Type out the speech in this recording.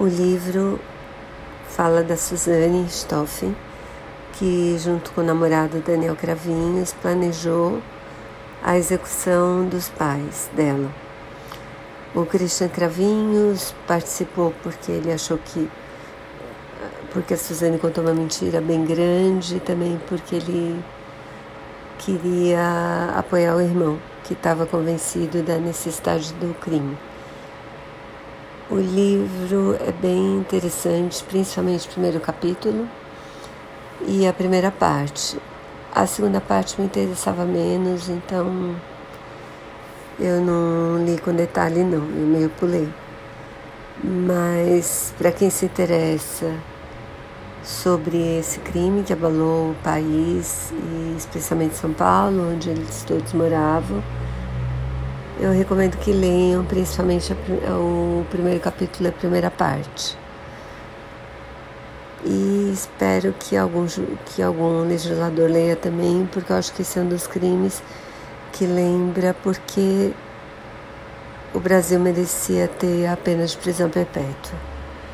O livro fala da Suzane Stoffen, que, junto com o namorado Daniel Cravinhos, planejou a execução dos pais dela. O Christian Cravinhos participou porque ele achou que. porque a Suzane contou uma mentira bem grande e também porque ele queria apoiar o irmão, que estava convencido da necessidade do crime. O livro é bem interessante, principalmente o primeiro capítulo e a primeira parte. A segunda parte me interessava menos, então eu não li com detalhe não, eu meio pulei. Mas para quem se interessa sobre esse crime que abalou o país e especialmente São Paulo, onde eles todos moravam, eu recomendo que leiam principalmente o primeiro capítulo a primeira parte. E espero que algum, que algum legislador leia também, porque eu acho que esse é um dos crimes que lembra porque o Brasil merecia ter a pena de prisão perpétua.